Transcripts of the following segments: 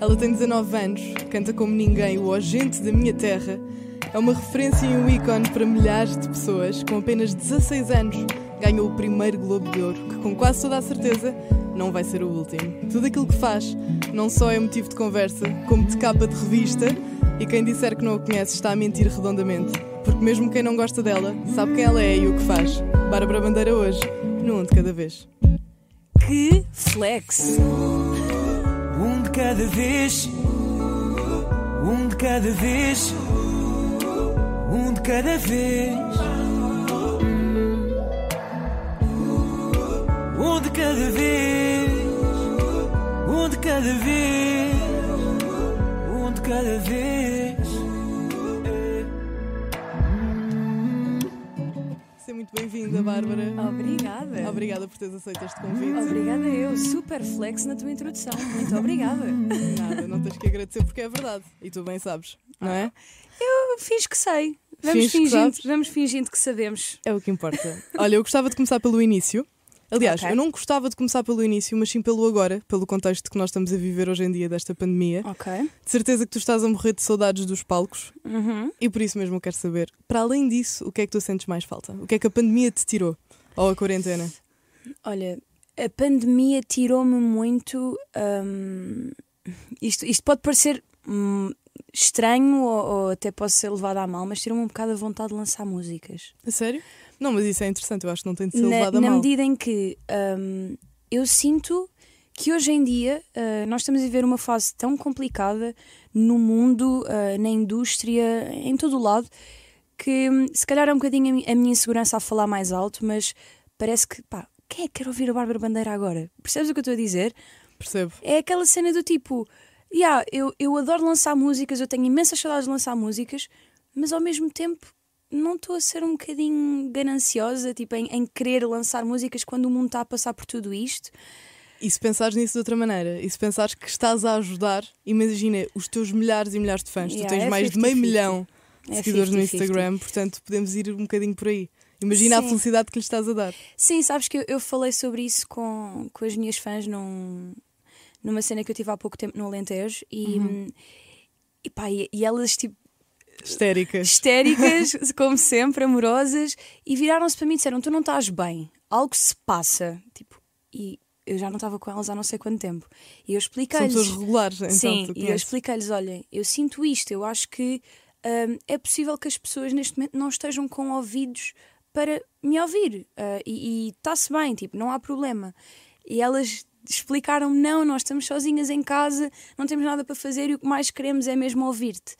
Ela tem 19 anos, canta como ninguém, o agente da minha terra. É uma referência e um ícone para milhares de pessoas. Com apenas 16 anos, ganhou o primeiro Globo de Ouro, que com quase toda a certeza não vai ser o último. Tudo aquilo que faz não só é motivo de conversa, como de capa de revista, e quem disser que não a conhece está a mentir redondamente. Porque mesmo quem não gosta dela, sabe quem ela é e o que faz. Bárbara Bandeira hoje, no Um de Cada Vez. Que flex! Um de cada vez, um de cada vez, um de cada vez. Um de cada vez, um de cada vez, um de cada vez. Bem-vinda, Bárbara. Obrigada. Obrigada por teres aceito este convite. Obrigada eu. Super flex na tua introdução. Muito obrigada. Nada, não tens que agradecer porque é verdade. E tu bem sabes, não é? Eu fiz que sei. Vamos que fingindo, sabes? vamos fingindo que sabemos. É o que importa. Olha, eu gostava de começar pelo início. Aliás, Ok. eu não gostava de começar pelo início, mas sim pelo agora, pelo contexto que nós estamos a viver hoje em dia desta pandemia. Ok. De certeza que tu estás a morrer de saudades dos palcos Uhum. e por isso mesmo eu quero saber, para além disso, o que é que tu sentes mais falta? O que é que a pandemia te tirou? Ou a quarentena? Olha, a pandemia tirou-me muito. hum, isto, isto pode parecer hum, estranho ou, ou até pode ser levado à mal, mas tirou-me um bocado a vontade de lançar músicas. A sério? Não, mas isso é interessante, eu acho que não tem de ser na, levado a na mal. medida em que hum, eu sinto que hoje em dia uh, nós estamos a viver uma fase tão complicada no mundo, uh, na indústria, em todo o lado, que hum, se calhar é um bocadinho a minha insegurança a falar mais alto, mas parece que, pá, quem é que quer ouvir a Bárbara Bandeira agora? Percebes o que eu estou a dizer? Percebo. É aquela cena do tipo, yeah, eu, eu adoro lançar músicas, eu tenho imensas saudades de lançar músicas, mas ao mesmo tempo não estou a ser um bocadinho gananciosa, tipo, em, em querer lançar músicas quando o mundo está a passar por tudo isto. E se pensares nisso de outra maneira, e se pensares que estás a ajudar, imagina os teus milhares e milhares de fãs, Yeah, tu tens é mais de meio 50-50. milhão de É seguidores no 50-50. Instagram, portanto podemos ir um bocadinho por aí. Imagina a Sim. felicidade que lhe estás a dar. Sim, sabes que eu, eu falei sobre isso com, com as minhas fãs num, numa cena que eu tive há pouco tempo no Alentejo e, e, pá, e, e elas tipo Histéricas. histéricas, como sempre, amorosas, e viraram-se para mim e disseram: Tu não estás bem, algo se passa. Tipo, e eu já não estava com elas há não sei quanto tempo. E eu São expliquei-lhes. pessoas regulares, então Sim, e eu expliquei-lhes: olhem, eu sinto isto, eu acho que hum, é possível que as pessoas neste momento não estejam com ouvidos para me ouvir. ah, e está-se bem, tipo, não há problema. E elas explicaram-me: não, nós estamos sozinhas em casa, não temos nada para fazer e o que mais queremos é mesmo ouvir-te.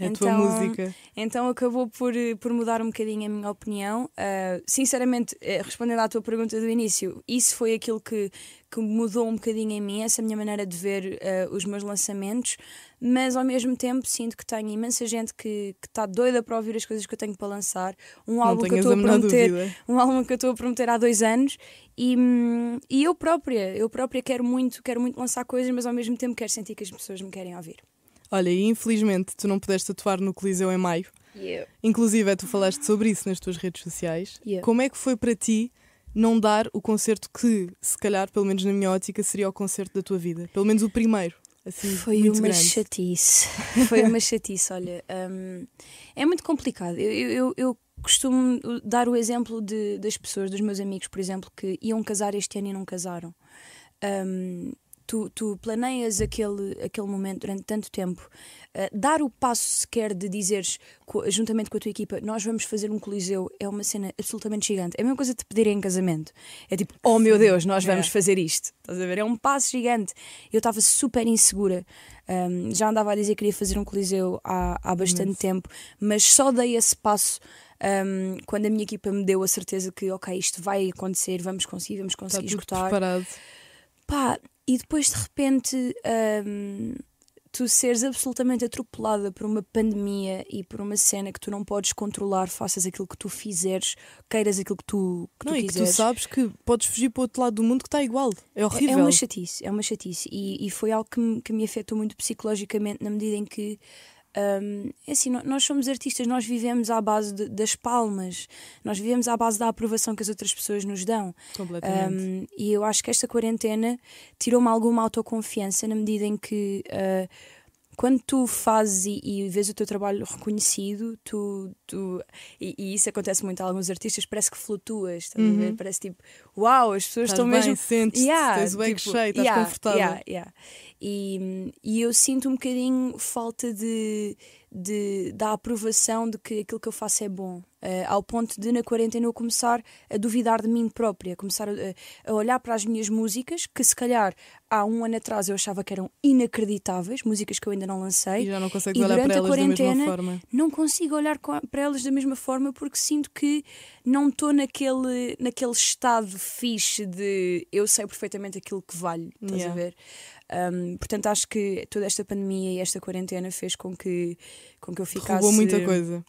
A tua música. Então acabou por, eh, por mudar um bocadinho a minha opinião. Ah, sinceramente, eh, respondendo à tua pergunta do início, isso foi aquilo que, que mudou um bocadinho em mim, essa minha maneira de ver ah, os meus lançamentos, mas ao mesmo tempo sinto que tenho imensa gente que está doida para ouvir as coisas que eu tenho para lançar. Um Não álbum que eu estou a prometer dúvida. um álbum que eu estou a prometer há dois anos e, e eu própria, eu própria quero muito, quero muito lançar coisas, mas ao mesmo tempo quero sentir que as pessoas me querem ouvir. Olha, e infelizmente tu não pudeste atuar no Coliseu em maio. Inclusive, tu falaste sobre isso nas tuas redes sociais. Yeah. Como é que foi para ti não dar o concerto que, se calhar, pelo menos na minha ótica, seria o concerto da tua vida? Pelo menos o primeiro. Assim, Foi uma grande. chatice. Foi uma chatice, olha. hum, é muito complicado. Eu, eu, eu- costumo dar o exemplo de, das pessoas, dos meus amigos, por exemplo, que iam casar este ano e não casaram. Hum, tu, tu planeias aquele, aquele momento durante tanto tempo. Uh, dar o passo sequer de dizeres, co- juntamente com a tua equipa, nós vamos fazer um coliseu, é uma cena absolutamente gigante. É a mesma coisa de te pedirem em casamento. É tipo, oh meu Deus, nós vamos É. fazer isto. Estás a ver? É um passo gigante. Eu estava super insegura. Um, já andava a dizer que queria fazer um coliseu há, há bastante tempo, mas só dei esse passo um, quando a minha equipa me deu a certeza que, ok, isto vai acontecer, vamos conseguir, vamos Está conseguir esgotar. preparado. Pá, e depois de repente hum, tu seres absolutamente atropelada por uma pandemia e por uma cena que tu não podes controlar, faças aquilo que tu fizeres, queiras aquilo que tu, que Não, tu e que tu quiseres. sabes que podes fugir para o outro lado do mundo que está igual. É É- horrível. É uma chatice, é uma chatice. E, e foi algo que me, que me afetou muito psicologicamente na medida em que Um, é assim, nós somos artistas, nós vivemos à base de, das palmas, nós vivemos à base da aprovação que as outras pessoas nos dão. Um, e eu acho que esta quarentena tirou-me alguma autoconfiança na medida em que. Uh, quando tu fazes e, e, vês o teu trabalho reconhecido, tu, tu e, e, isso acontece muito a alguns artistas, parece que flutuas, estás uhum. a ver? Uhum. Parece tipo, uau, as pessoas estás estão bem, mesmo. Sentes, yeah, tens o tipo, cheio, estás yeah, confortável. Yeah, yeah. E, e eu sinto um bocadinho falta de, de, da aprovação de que aquilo que eu faço é bom. Uh, ao ponto de, na quarentena, eu começar a duvidar de mim própria, começar a, a, olhar para as minhas músicas, que se calhar há um ano atrás eu achava que eram inacreditáveis, músicas que eu ainda não lancei. E já não consigo olhar para elas da mesma forma. Não consigo olhar para elas da mesma forma porque sinto que não estou naquele, naquele estado fixe de eu sei perfeitamente aquilo que vale, estás yeah. a ver? Um, portanto, acho que toda esta pandemia e esta quarentena fez com que, com que eu ficasse. Roubou muita coisa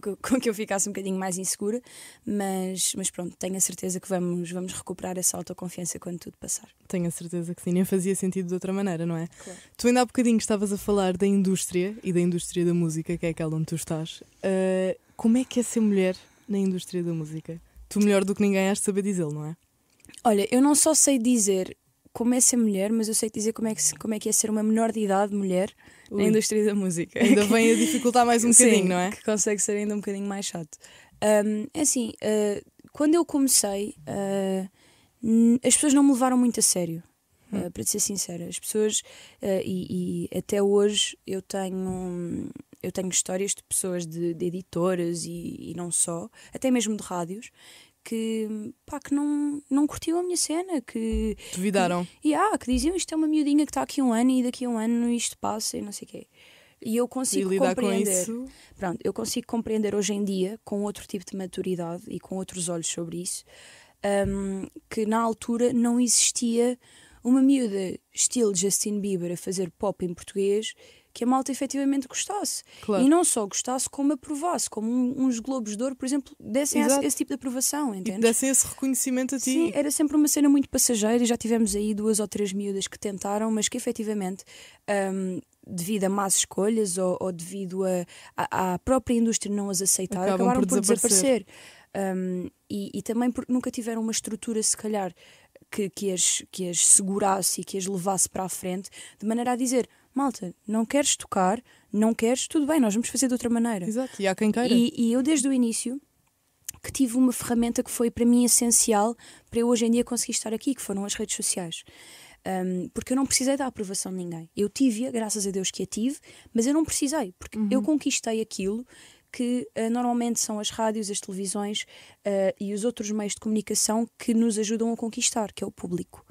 com que eu ficasse um bocadinho mais insegura, mas, mas pronto, tenho a certeza que vamos, vamos recuperar essa autoconfiança quando tudo passar. Tenho a certeza que sim, nem fazia sentido de outra maneira, não é? Claro. Tu ainda há bocadinho estavas a falar da indústria e da indústria da música, que é aquela onde tu estás. Uh, como é que é ser mulher na indústria da música? Tu melhor do que ninguém has de saber dizê-lo, não é? Olha, eu não só sei dizer como é ser mulher, mas eu sei dizer como é que, como é, que é ser uma menor de idade mulher Ui. na indústria da música. Ainda vem a dificultar mais um bocadinho, não é? Que consegue ser ainda um bocadinho mais chato. Um, é assim, uh, quando eu comecei, uh, as pessoas não me levaram muito a sério. Uh, para ser sincera, as pessoas, e, e, até hoje eu tenho, eu tenho histórias de pessoas de, de editoras e, e, não só, até mesmo de rádios, que, pá, que não, não curtiu a minha cena, que duvidaram. Que, yeah, que diziam isto é uma miudinha que está aqui um ano e daqui a um ano isto passa e não sei o quê. E eu consigo e compreender. Com Pronto, eu consigo compreender hoje em dia, com outro tipo de maturidade e com outros olhos sobre isso, um, que na altura não existia uma miúda estilo Justin Bieber a fazer pop em português que a malta efetivamente gostasse. Claro. E não só gostasse, como aprovasse, como um, uns Globos de Ouro, por exemplo, dessem esse, esse, tipo de aprovação, entende? Dessem esse reconhecimento a ti. Sim, era sempre uma cena muito passageira e já tivemos aí duas ou três miúdas que tentaram, mas que efetivamente. Um, devido a más escolhas ou, ou devido à própria indústria não as aceitar, Acabam acabaram por, por desaparecer. desaparecer. Um, e, e, também porque nunca tiveram uma estrutura, se calhar, que, que, as, que as segurasse e que as levasse para a frente, de maneira a dizer: malta, não queres tocar, não queres, tudo bem, nós vamos fazer de outra maneira. Exato, e há quem queira. E, e eu, desde o início, que tive uma ferramenta que foi para mim essencial para eu hoje em dia conseguir estar aqui, que foram as redes sociais. Um, porque eu não precisei da aprovação de ninguém. Eu tive-a, graças a Deus que a tive, mas eu não precisei, porque uhum. eu conquistei aquilo que uh, normalmente são as rádios, as televisões uh, e os outros meios de comunicação que nos ajudam a conquistar, que é o público.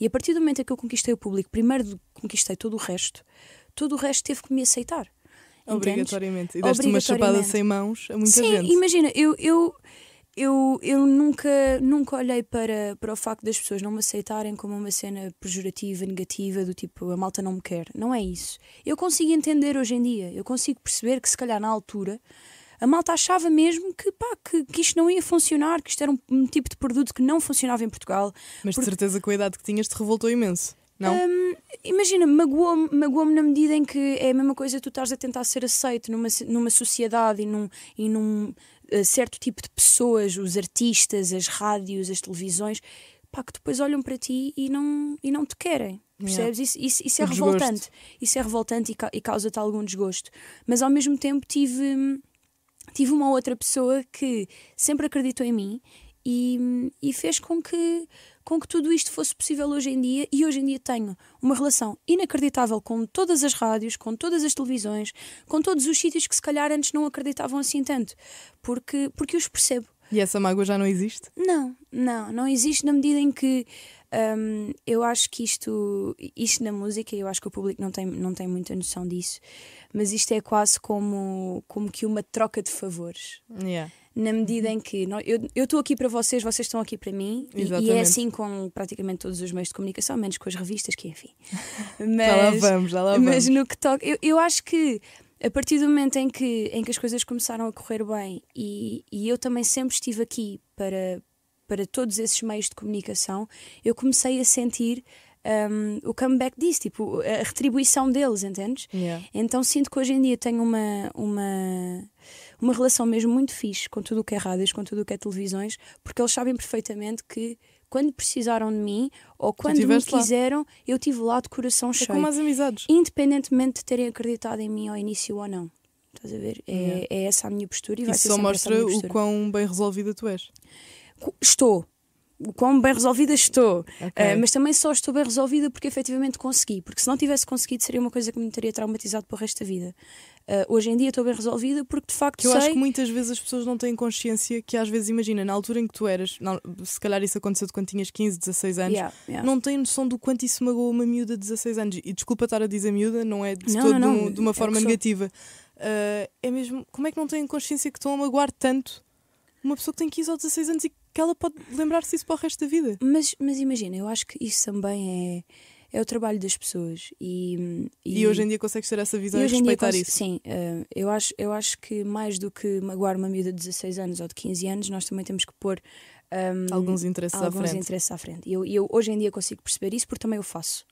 E a partir do momento em que eu conquistei o público, primeiro conquistei todo o resto, todo o resto teve que me aceitar. Obrigatoriamente. E deste uma chapada sem mãos a muita Sim, gente. Sim, imagina, eu, eu, eu, eu nunca, nunca olhei para, para o facto das pessoas não me aceitarem como uma cena pejorativa, negativa, do tipo a malta não me quer. Não é isso. Eu consigo entender hoje em dia, eu consigo perceber que se calhar na altura a malta achava mesmo que, pá, que, que isto não ia funcionar, que isto era um, um tipo de produto que não funcionava em Portugal. Mas porque... de certeza com a idade que tinhas te revoltou imenso. Não? Um, imagina, magoou-me magoou na medida em que é a mesma coisa tu estás a tentar ser aceito numa, numa sociedade e num, e num uh, certo tipo de pessoas, os artistas, as rádios, as televisões, pá, que depois olham para ti e não, e não te querem. Percebes? Yeah. Isso, isso, isso é revoltante. Isso é revoltante e, ca e causa-te algum desgosto. Mas ao mesmo tempo tive hum, tive uma outra pessoa que sempre acreditou em mim e, e, fez com que, com que tudo isto fosse possível hoje em dia. E hoje em dia tenho uma relação inacreditável com todas as rádios, com todas as televisões, com todos os sítios que se calhar antes não acreditavam assim tanto, porque, porque os percebo. E essa mágoa já não existe? Não, não, não existe na medida em que um, eu acho que isto, isto na música, eu acho que o público não tem, não tem muita noção disso, mas isto é quase como, como que uma troca de favores. Yeah. Na medida em que nós, eu estou aqui para vocês, vocês estão aqui para mim, e, e, é assim com praticamente todos os meios de comunicação, menos com as revistas, que enfim. Mas, já lá vamos, já lá vamos. Mas no que toca, eu, eu acho que a partir do momento em que, em que as coisas começaram a correr bem e, e eu também sempre estive aqui para, para todos esses meios de comunicação, eu comecei a sentir um, o comeback disso, tipo, a retribuição deles, entendes? Yeah. Então sinto que hoje em dia tenho uma, uma, uma relação mesmo muito fixe com tudo o que é rádios, com tudo o que é televisões, porque eles sabem perfeitamente que quando precisaram de mim ou quando me tiveste lá. quiseram, eu tive lá de coração É cheio. como as amizades. Independentemente de terem acreditado em mim ao início ou não. Estás a ver? É, Yeah. é essa a minha postura e vai Isso ser só mostra o quão bem resolvida tu és. Estou. O quão bem resolvida estou. Ok. Uh, mas também só estou bem resolvida porque efetivamente consegui. Porque se não tivesse conseguido, seria uma coisa que me teria traumatizado para o resto da vida. Uh, hoje em dia estou bem resolvida porque de facto Que eu sei. acho que muitas vezes as pessoas não têm consciência que às vezes, imagina, na altura em que tu eras, não, se calhar isso aconteceu quando tinhas 15, 16 anos, Yeah, yeah. não têm noção do quanto isso magoou uma miúda de 16 anos. E desculpa estar a dizer miúda, não é de Não, todo não, não, de uma é forma sou. negativa. Uh, é mesmo, como é que não têm consciência que estão a magoar tanto uma pessoa que tem 15 ou 16 anos e que ela pode lembrar-se isso para o resto da vida? Mas, mas imagina, eu acho que isso também é, é o trabalho das pessoas. E, E, hoje em dia consegues ter essa visão e e, respeitar isso. Sim, uh, eu, acho, eu acho que mais do que magoar uma miúda de 16 anos ou de 15 anos, nós também temos que pôr um, Alguns interesses à alguns frente. interesses à frente. E eu, e eu hoje em dia consigo perceber isso porque também eu faço.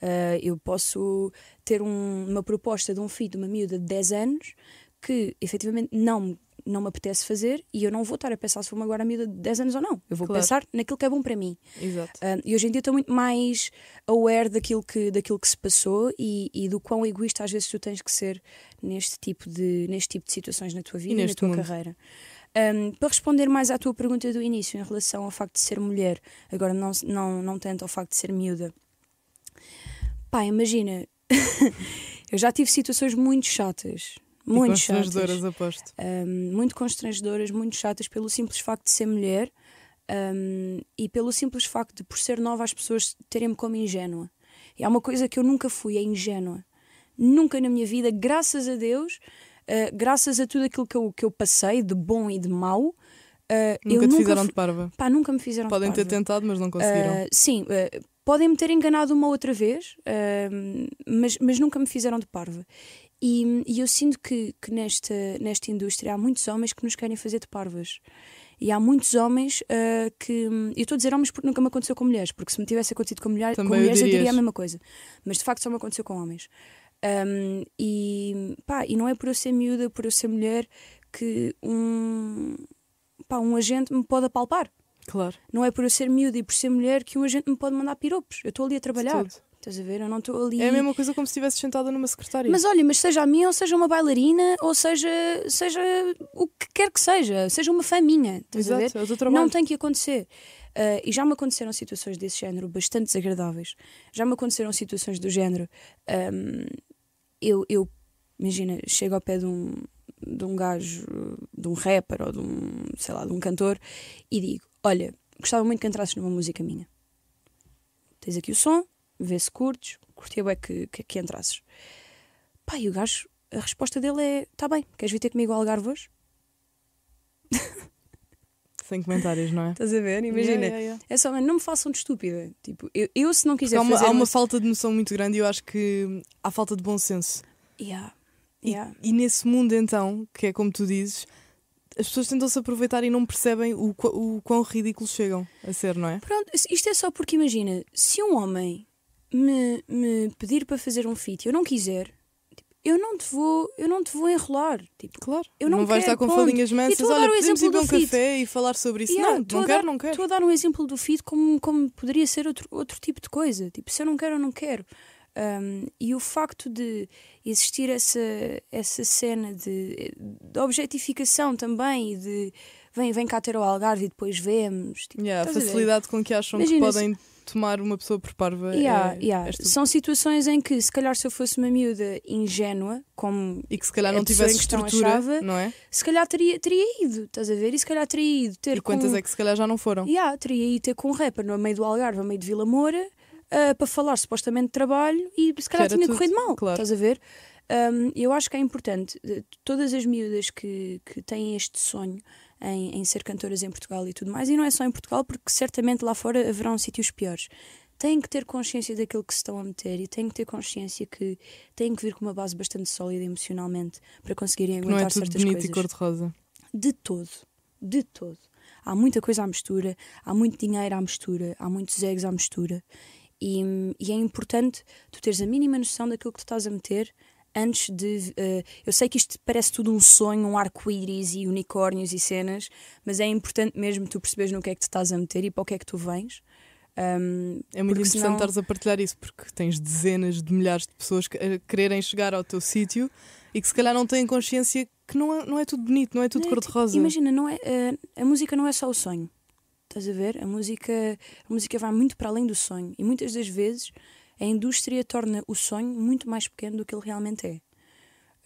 Uh, eu posso ter um- uma proposta de um filho de uma miúda de 10 anos que efetivamente não, me- não me apetece fazer e eu não vou estar a pensar se vou magoar a miúda de 10 anos ou não. Eu vou Claro. pensar naquilo que é bom para mim. Exato. E hoje em dia estou muito mais aware daquilo que, daquilo que se passou e, e do quão egoísta às vezes tu tens que ser neste tipo de, neste tipo de situações na tua vida e, na neste tua mundo. carreira. Um, para responder mais à tua pergunta do início em relação ao facto de ser mulher, agora não, não, não tanto ao facto de ser miúda, pá, imagina, eu já tive situações muito chatas, e muito chatas constrangedoras, aposto. um, muito constrangedoras, muito chatas pelo simples facto de ser mulher um, e pelo simples facto de, por ser nova, as pessoas terem-me como ingênua. E há uma coisa que eu nunca fui, é ingênua. Nunca na minha vida, graças a Deus, uh, graças a tudo aquilo que eu, que eu passei, de bom e de mau, uh, Nunca te nunca fizeram de parva. Pá, nunca me fizeram de Podem ter tentado, mas não conseguiram. Uh, sim, uh, podem-me ter enganado uma outra vez, mas, mas nunca me fizeram de parva. E, e eu sinto que, que nesta, nesta indústria há muitos homens que nos querem fazer de parvas. E há muitos homens uh, que. Eu estou a dizer homens porque nunca me aconteceu com mulheres, porque se me tivesse acontecido com, mulher, com Também mulheres eu diria dirias. a mesma coisa. Mas de facto só me aconteceu com homens. Um, e, pá, e não é por eu ser miúda, por eu ser mulher, que um, pá, um agente me pode apalpar. Claro. Não é por eu ser miúda e por ser mulher que um agente me pode mandar piropos. Eu estou ali a trabalhar. tudo. Estás a ver? Eu não estou ali. É a mesma coisa como se estivesse sentada numa secretária. Mas olha, mas seja a minha, ou seja uma bailarina, ou seja, seja o que quer que seja, seja uma fã minha. Estás a ver? Exato, é o teu trabalho. Não tem que acontecer. Ah, e já me aconteceram situações desse género bastante desagradáveis. Já me aconteceram situações do género. ahm, eu, eu, imagina, chego ao pé de um, de um gajo, de um rapper ou de um, sei lá, de um cantor e digo: Olha, gostava muito que entrasses numa música minha. Tens aqui o som, vê se curtes, curtia bem que, que, que entrasses. Pá, e o gajo, a resposta dele é: Tá bem, queres vir ter comigo ao Algarve hoje? Sem comentários, não é? Estás a ver? Imagina. Yeah, yeah, yeah. É só, não me façam de estúpida. Tipo, eu, eu se não quiser Há uma, fazer há uma uma- falta de noção muito grande e eu acho que há falta de bom senso. Yeah. E- Yeah. E, nesse mundo, então, que é como tu dizes, as pessoas tentam-se aproveitar e não percebem o, qu- o quão ridículos chegam a ser, não é? Pronto, isto é só porque imagina, se um homem me, me pedir para fazer um feat e eu não quiser, tipo, eu não te vou, eu não te vou enrolar. Tipo, Claro. Eu não vais quero, estar com ponto. falinhas mansas. Olha, podemos ir exemplo beber um feed. café e falar sobre isso. Yeah, não, não quero, dar- não quero. Estou a dar um exemplo do feed como, como poderia ser outro, outro tipo de coisa. Tipo, se eu não quero, eu não quero. Um, e o facto de existir essa, essa cena de, de objetificação também e de vem, vem cá ter o Algarve e depois vemos. Tipo, Yeah, a estás a facilidade com que acham Imagina que podem tomar uma pessoa por parva. Yeah, é, yeah. é. São situações em que, se calhar, se eu fosse uma miúda ingênua, como E que se calhar não tivesse estrutura, achava, não é? se calhar teria, teria ido, estás a ver? E se calhar teria ido ter E quantas com... é que se calhar já não foram? Yeah, teria ido ter com um rapper no meio do Algarve, no meio de Vila Moura, ah, para falar supostamente de trabalho e se calhar tinha tudo, corrido mal, claro. estás a ver? Um, eu acho que é importante, de- todas as miúdas que, que têm este sonho em, em ser cantoras em Portugal e tudo mais, e não é só em Portugal, porque certamente lá fora haverão sítios piores. Têm que ter consciência daquilo que se estão a meter e têm que ter consciência que têm que vir com uma base bastante sólida emocionalmente para conseguirem Que não aguentar é tudo certas bonito coisas. e cor-de-rosa. De todo. De todo. Há muita coisa à mistura, há muito dinheiro à mistura, há muitos egos à mistura. E, e é importante tu teres a mínima noção daquilo que tu estás a meter antes de. Uh, eu sei que isto parece tudo um sonho, um arco-íris e unicórnios e cenas, mas é importante mesmo tu perceberes no que é que tu estás a meter e para o que é que tu vens. Um, é muito interessante senão... estares a partilhar isso, porque tens dezenas de milhares de pessoas que a quererem chegar ao teu sítio e que se calhar não têm consciência que não é, não é tudo bonito, não é tudo é, cor-de-rosa. Imagina, não é, a, a música não é só o sonho. Estás a ver? A música, a música vai muito para além do sonho e muitas das vezes a indústria torna o sonho muito mais pequeno do que ele realmente é.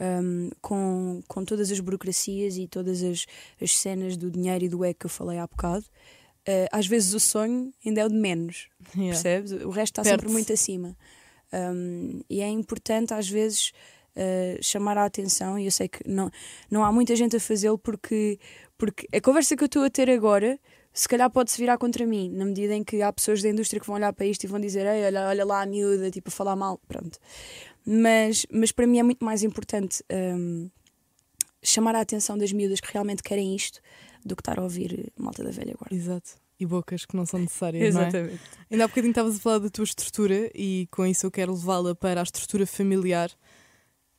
Um, com, com todas as burocracias e todas as, as cenas do dinheiro e do ego que eu falei há bocado, uh, às vezes o sonho ainda é o de menos, yeah. percebes? O resto está sempre muito acima. Um, e é importante, às vezes, uh, chamar a atenção, e eu sei que não, não há muita gente a fazê-lo porque, porque a conversa que eu estou a ter agora se calhar pode-se virar contra mim, na medida em que há pessoas da indústria que vão olhar para isto e vão dizer Ei, olha, olha lá a miúda, tipo, a falar mal, pronto. Mas, mas para mim é muito mais importante um, chamar a atenção das miúdas que realmente querem isto do que estar a ouvir malta da velha guarda. Exato. E bocas que não são necessárias. Exatamente. Não é? Ainda há bocadinho estavas a falar da tua estrutura e com isso eu quero levá-la para a estrutura familiar.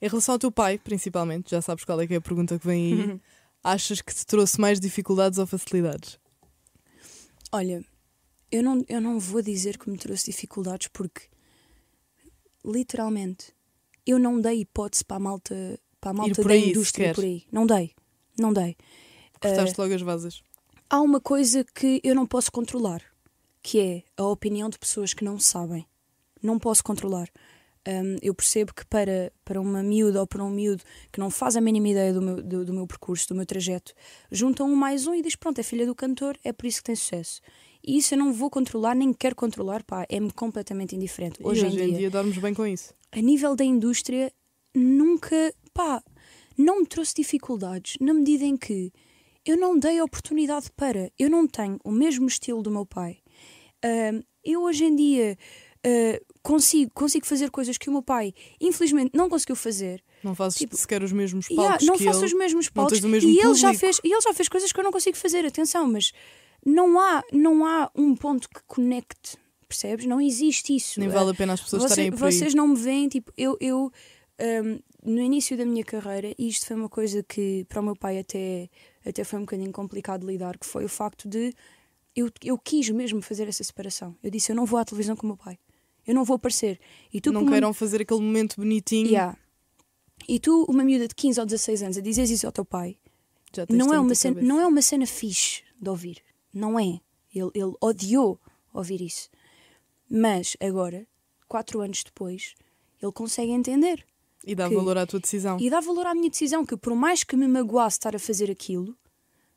Em relação ao teu pai, principalmente, já sabes qual é que é a pergunta que vem aí. Achas que te trouxe mais dificuldades ou facilidades? Olha, eu não, eu não vou dizer que me trouxe dificuldades porque, literalmente, eu não dei hipótese para a malta, para a malta da indústria por aí. Não dei. Não dei. Cortaste uh, logo as vasas. Há uma coisa que eu não posso controlar, que é a opinião de pessoas que não sabem. Não posso controlar. Um, eu percebo que para, para uma miúda ou para um miúdo que não faz a mínima ideia do meu, do, do meu percurso, do meu trajeto, juntam um mais um e diz: Pronto, é filha do cantor, é por isso que tem sucesso. E isso eu não vou controlar, nem quero controlar, pá, é-me completamente indiferente. Hoje, hoje em, dia, dia dormes bem com isso. A nível da indústria, nunca, pá, não me trouxe dificuldades, na medida em que eu não dei oportunidade para. Eu não tenho o mesmo estilo do meu pai. Uh, eu hoje em dia uh, consigo, consigo fazer coisas que o meu pai, infelizmente, não conseguiu fazer. Não fazes tipo, sequer os mesmos palcos. Yeah, não faço ele, os mesmos palcos. e, ele já fez, e ele já fez coisas que eu não consigo fazer, atenção, mas não há, não há um ponto que conecte, percebes? Não existe isso. Nem vale a pena as pessoas Você, estarem por aí. Vocês não me veem, tipo, eu. eu um, no início da minha carreira, e isto foi uma coisa que para o meu pai até, até foi um bocadinho complicado de lidar, que foi o facto de eu, eu quis mesmo fazer essa separação. Eu disse, eu não vou à televisão com o meu pai eu não vou aparecer. E tu, não queiram uma... fazer aquele momento bonitinho. Yeah. E tu, uma miúda de 15 ou 16 anos, a dizeres isso ao teu pai, não é, uma cena, não é uma cena fixe de ouvir. Não é. Ele, ele odiou ouvir isso. Mas agora, quatro anos depois, ele consegue entender. E dá que, valor à tua decisão. E dá valor à minha decisão, que por mais que me magoasse estar a fazer aquilo,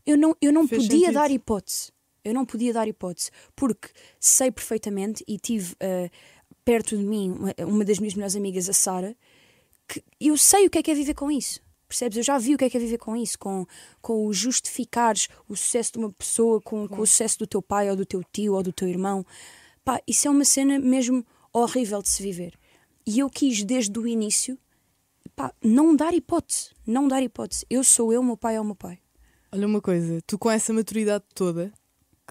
eu não, eu não podia sentido. dar hipótese. Eu não podia dar hipótese. Porque sei perfeitamente e tive. Uh, perto de mim uma, uma das minhas melhores amigas, a Sara, que eu sei o que é que é viver com isso. Percebes? Eu já vi o que é que é viver com isso, com, com o justificares o sucesso de uma pessoa com, com o sucesso do teu pai ou do teu tio ou do teu irmão. Pá, isso é uma cena mesmo horrível de se viver. E eu quis desde o início pá, não dar hipótese. Não dar hipótese. Eu sou eu, meu pai é o meu pai. Olha uma coisa, tu com essa maturidade toda,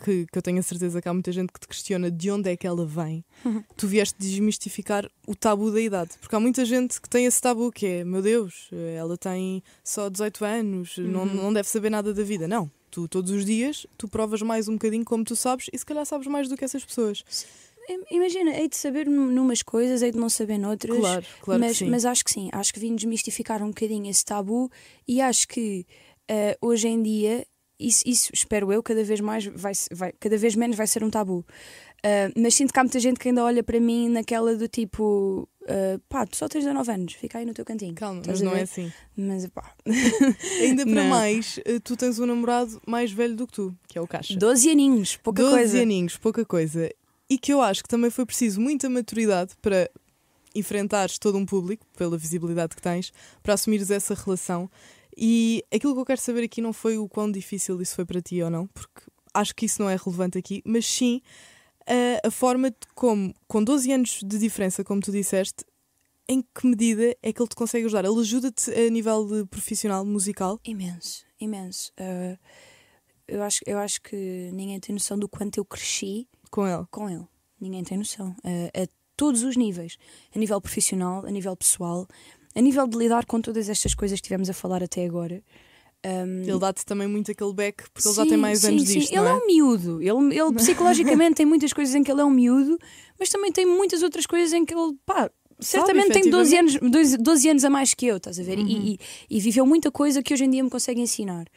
que, que eu tenho a certeza que há muita gente que te questiona de onde é que ela vem, tu vieste desmistificar o tabu da idade. Porque há muita gente que tem esse tabu que é, meu Deus, ela tem só 18 anos, uhum. não, não deve saber nada da vida. Não. Tu, todos os dias, tu provas mais um bocadinho como tu sabes e se calhar sabes mais do que essas pessoas. Imagina, hei de saber numas coisas, hei de não saber noutras. Claro, claro mas, que sim. mas acho que sim, acho que vim desmistificar um bocadinho esse tabu e acho que uh, hoje em dia isso, isso, espero eu, cada vez mais vai, vai, cada vez menos vai ser um tabu. Uh, mas sinto que há muita gente que ainda olha para mim naquela do tipo uh, pá, tu só tens 19 anos, fica aí no teu cantinho. Calma, mas não é assim. Mas pá. ainda para não. mais, ah, tu tens um namorado mais velho do que tu, que é o Caixa. 12 aninhos, pouca 12 coisa. 12 aninhos, pouca coisa. E que eu acho que também foi preciso muita maturidade para enfrentares todo um público, pela visibilidade que tens, para assumires essa relação. E aquilo que eu quero saber aqui não foi o quão difícil isso foi para ti ou não, porque acho que isso não é relevante aqui, mas sim a, a forma de como, com 12 anos de diferença, como tu disseste, em que medida é que ele te consegue ajudar? Ele ajuda-te a nível de profissional, musical? Imenso, imenso. Uh, eu, acho, eu acho que ninguém tem noção do quanto eu cresci com ele. Com ele. Ninguém tem noção. A, a todos os níveis. A nível profissional, a nível pessoal, a nível de lidar com todas estas coisas que estivemos a falar até agora. Um, Ele dá-te também muito aquele back porque ele já tem mais sim, anos sim. disto, Ele é é? um miúdo. Ele, ele psicologicamente tem muitas coisas em que ele é um miúdo, mas também tem muitas outras coisas em que ele, pá, certamente tem 12 anos, 12, 12 anos a mais que eu, estás a ver? Uhum. E, e- e viveu muita coisa que hoje em dia me consegue ensinar.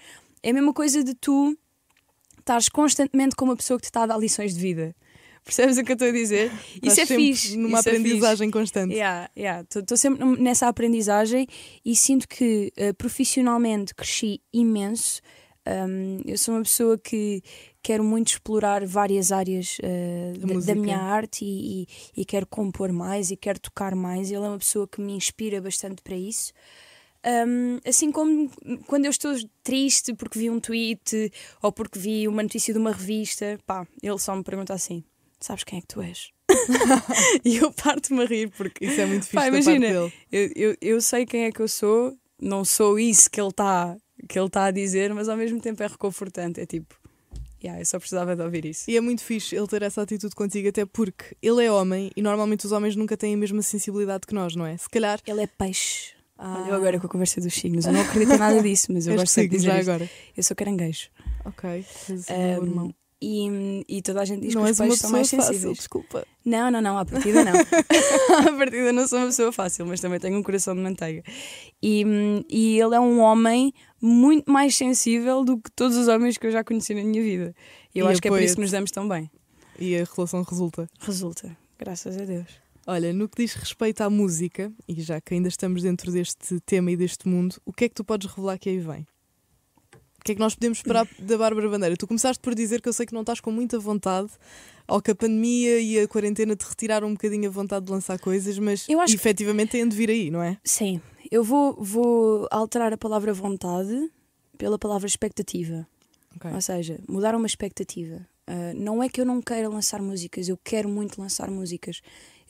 É a mesma coisa de tu estares constantemente com uma pessoa que te está a dar lições de vida. Percebes o que eu estou a dizer? Isso é fixe. numa isso é aprendizagem constante. Yeah, yeah. Estou sempre nessa aprendizagem e sinto que eh, profissionalmente cresci imenso. Um, eu sou uma pessoa que quero muito explorar várias áreas eh, Da da minha arte e, e- e quero compor mais e quero tocar mais. Ele é uma pessoa que me inspira bastante para isso. Um, assim como quando eu estou triste porque vi um tweet ou porque vi uma notícia de uma revista, pá, ele só me pergunta assim: Sabes quem é que tu és? e eu parto-me a rir porque Isso é muito fixe Pá, imagina, eu, eu, eu sei quem é que eu sou, não sou isso que ele está que ele tá a dizer, mas ao mesmo tempo é reconfortante. É tipo, yeah, eu só precisava de ouvir isso. E é muito fixe ele ter essa atitude contigo, até porque ele é homem e normalmente os homens nunca têm a mesma sensibilidade que nós, não é? Se calhar. Ele é peixe. Ah, Olha, eu agora com a conversa dos signos, eu não acredito em nada disso, mas eu és gosto sempre de dizer isto. agora. Eu sou caranguejo. Ok. Um, meu irmão. E, e toda a gente diz Não que os peixes são mais fácil, sensíveis. desculpa. Não, não, não, à partida não. à partida não sou uma pessoa fácil, mas também tenho um coração de manteiga. E, e ele é um homem muito mais sensível do que todos os homens que eu já conheci na minha vida. E eu E acho que é por isso que nos damos tão bem. E a relação resulta. Resulta, graças a Deus. Olha, no que diz respeito à música, e já que ainda estamos dentro deste tema e deste mundo, o que é que tu podes revelar que aí vem? O que é que nós podemos esperar da Bárbara Bandeira? Tu começaste por dizer que eu sei que não estás com muita vontade, ao que a pandemia e a quarentena te retiraram um bocadinho a vontade de lançar coisas, mas Eu acho que- efetivamente têm de vir aí, não é? Sim, eu vou, vou alterar a palavra vontade pela palavra expectativa. Ok. Ou seja, mudar uma expectativa. Ah, não é que eu não queira lançar músicas, eu quero muito lançar músicas.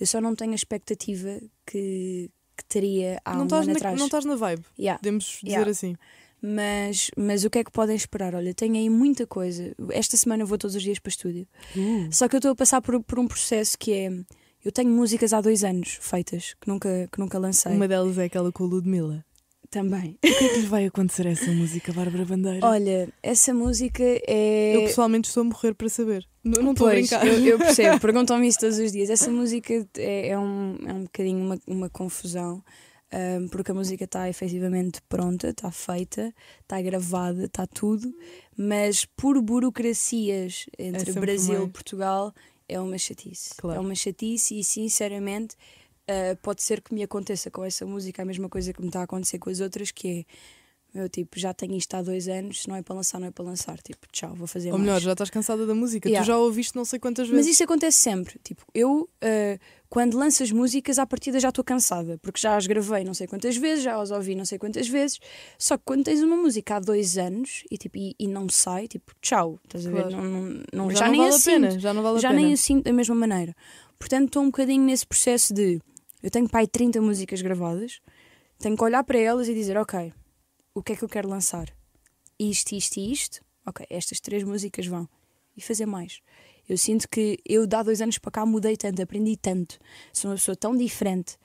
Eu só não tenho a expectativa que, que teria há não, um ano na, atrás. não estás na vibe, Yeah. podemos dizer Yeah. assim. Mas, mas o que é que podem esperar? Olha, tenho aí muita coisa. Esta semana eu vou todos os dias para o estúdio. Só que eu estou a passar por, por um processo que é. Eu tenho músicas há dois anos feitas que nunca, que nunca lancei. Uma delas é aquela com a Ludmilla. Também. O que é que lhe vai acontecer a essa música, Bárbara Bandeira? Olha, essa música é. eu pessoalmente estou a morrer para saber. Não não estou a brincar. eu, eu percebo, perguntam-me isso todos os dias. Essa música é, é um, é um bocadinho uma, uma confusão, ahm, porque a música está efetivamente pronta, está feita, está gravada, está tudo, mas por burocracias entre sempre Brasil e Portugal é uma chatice. Claro. É uma chatice e sinceramente ah, pode ser que me aconteça com essa música a mesma coisa que me está a acontecer com as outras, que é. Meu tipo, já tenho isto há dois anos, se não é para lançar, não é para lançar. Tipo, tchau, vou fazer Ou mais. melhor, já estás cansada da música. Yeah. Tu já ouviste não sei quantas Mas vezes. isso acontece sempre. Tipo, eu, uh, quando lanço as músicas, à partida já estou cansada, porque já as gravei não sei quantas vezes, já as ouvi não sei quantas vezes. Só que quando tens uma música há dois anos e, tipo, e, e não sai, tipo, tchau, estás a ver? Claro. Não, não, não- já, já, nem vale a a pena. Já não vale a Já pena. nem a sinto da mesma maneira. Portanto, estou um bocadinho nesse processo de. Eu tenho pai 30 músicas gravadas, tenho que olhar para elas e dizer, ok, o que é que eu quero lançar? Isto, isto e isto. Ok, estas três músicas vão. E fazer mais. Eu sinto que eu, de há dois anos para cá, mudei tanto, aprendi tanto. Sou uma pessoa tão diferente,